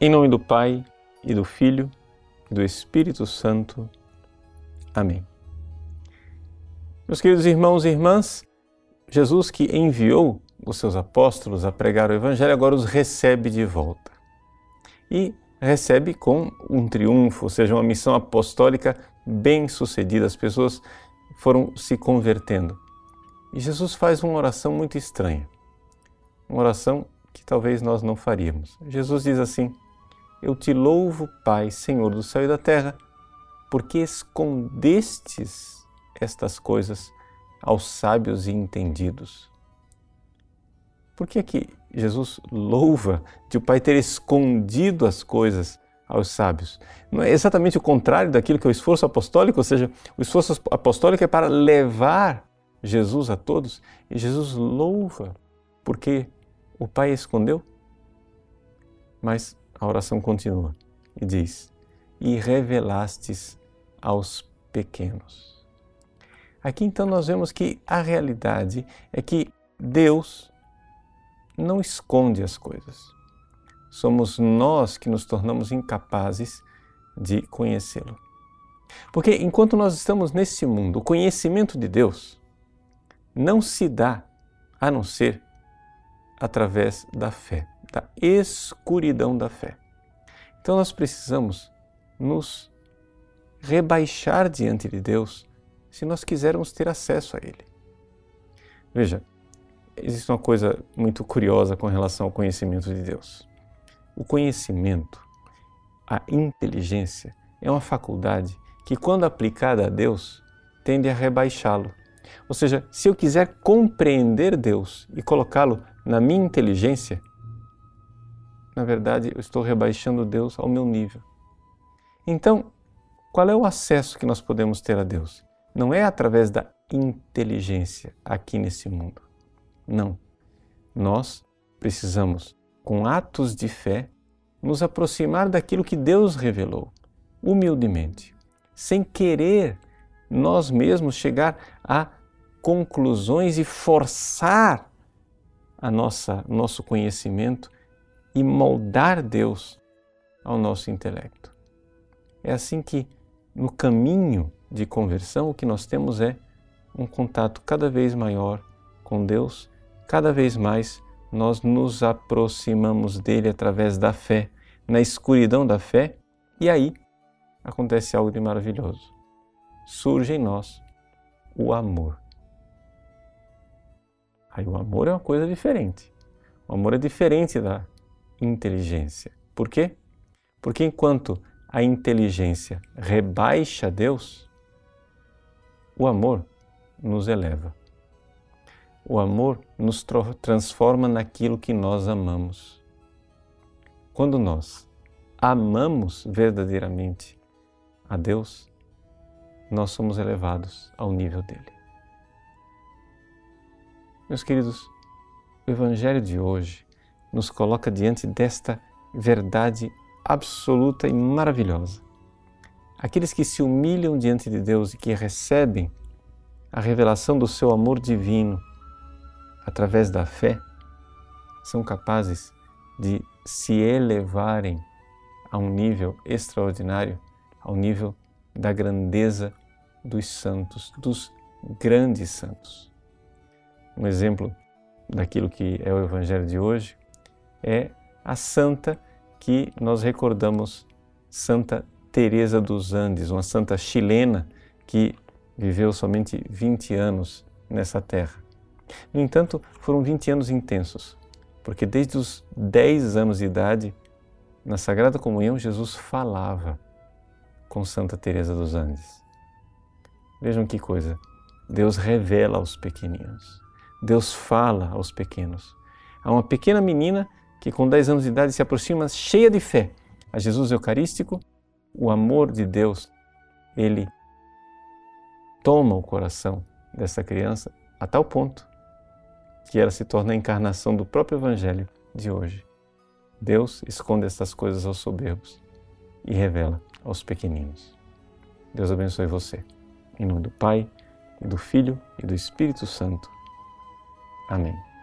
Em nome do Pai e do Filho e do Espírito Santo. Amém. Meus queridos irmãos e irmãs, Jesus que enviou os seus apóstolos a pregar o Evangelho agora os recebe de volta. E recebe com um triunfo, ou seja, uma missão apostólica bem sucedida. As pessoas foram se convertendo. E Jesus faz uma oração muito estranha. Uma oração que talvez nós não faríamos. Jesus diz assim: Eu te louvo, Pai, Senhor do céu e da terra, porque escondestes estas coisas aos sábios e entendidos. Por que que Jesus louva de o Pai ter escondido as coisas aos sábios? Não é exatamente o contrário daquilo que é o esforço apostólico, ou seja, o esforço apostólico é para levar Jesus a todos, e Jesus louva porque o Pai escondeu. Mas a oração continua e diz: E revelastes aos pequenos. Aqui então nós vemos que a realidade é que Deus não esconde as coisas. Somos nós que nos tornamos incapazes de conhecê-lo. Porque enquanto nós estamos nesse mundo, o conhecimento de Deus não se dá a não ser através da fé, da escuridão da fé. Então nós precisamos nos rebaixar diante de Deus se nós quisermos ter acesso a Ele. Veja, existe uma coisa muito curiosa com relação ao conhecimento de Deus. O conhecimento, a inteligência, é uma faculdade que, quando aplicada a Deus, tende a rebaixá-lo. Ou seja, se eu quiser compreender Deus e colocá-lo na minha inteligência, na verdade eu estou rebaixando Deus ao meu nível. Então, qual é o acesso que nós podemos ter a Deus? Não é através da inteligência aqui nesse mundo. Não. Nós precisamos, com atos de fé, nos aproximar daquilo que Deus revelou, humildemente, sem querer nós mesmos chegar a conclusões e forçar a nossa nosso conhecimento e moldar Deus ao nosso intelecto. É assim que no caminho de conversão o que nós temos é um contato cada vez maior com Deus cada vez mais nós nos aproximamos dele através da fé, na escuridão da fé, e aí acontece algo de maravilhoso. Surge em nós o amor. Aí o amor é uma coisa diferente. O amor é diferente da inteligência. Por quê? Porque enquanto a inteligência rebaixa Deus, o amor nos eleva. O amor nos transforma naquilo que nós amamos. Quando nós amamos verdadeiramente a Deus, nós somos elevados ao nível dele. Meus queridos, o Evangelho de hoje nos coloca diante desta verdade absoluta e maravilhosa. Aqueles que se humilham diante de Deus e que recebem a revelação do seu amor divino através da fé, são capazes de se elevarem a um nível extraordinário, ao nível da grandeza dos santos, dos grandes santos. Um exemplo daquilo que é o Evangelho de hoje é a santa que nós recordamos, Santa Teresa dos Andes, uma santa chilena que viveu somente 20 anos nessa terra. No entanto, foram 20 anos intensos, porque desde os 10 anos de idade, na Sagrada Comunhão, Jesus falava com Santa Teresa dos Andes. Vejam que coisa. Deus revela aos pequeninos. Deus fala aos pequenos. Há uma pequena menina que com 10 anos de idade se aproxima cheia de fé a Jesus Eucarístico, o amor de Deus, ele toma o coração dessa criança a tal ponto que ela se torna a encarnação do próprio Evangelho de hoje. Deus esconde estas coisas aos soberbos e revela aos pequeninos. Deus abençoe você. Em nome do Pai, e do Filho e do Espírito Santo. Amém.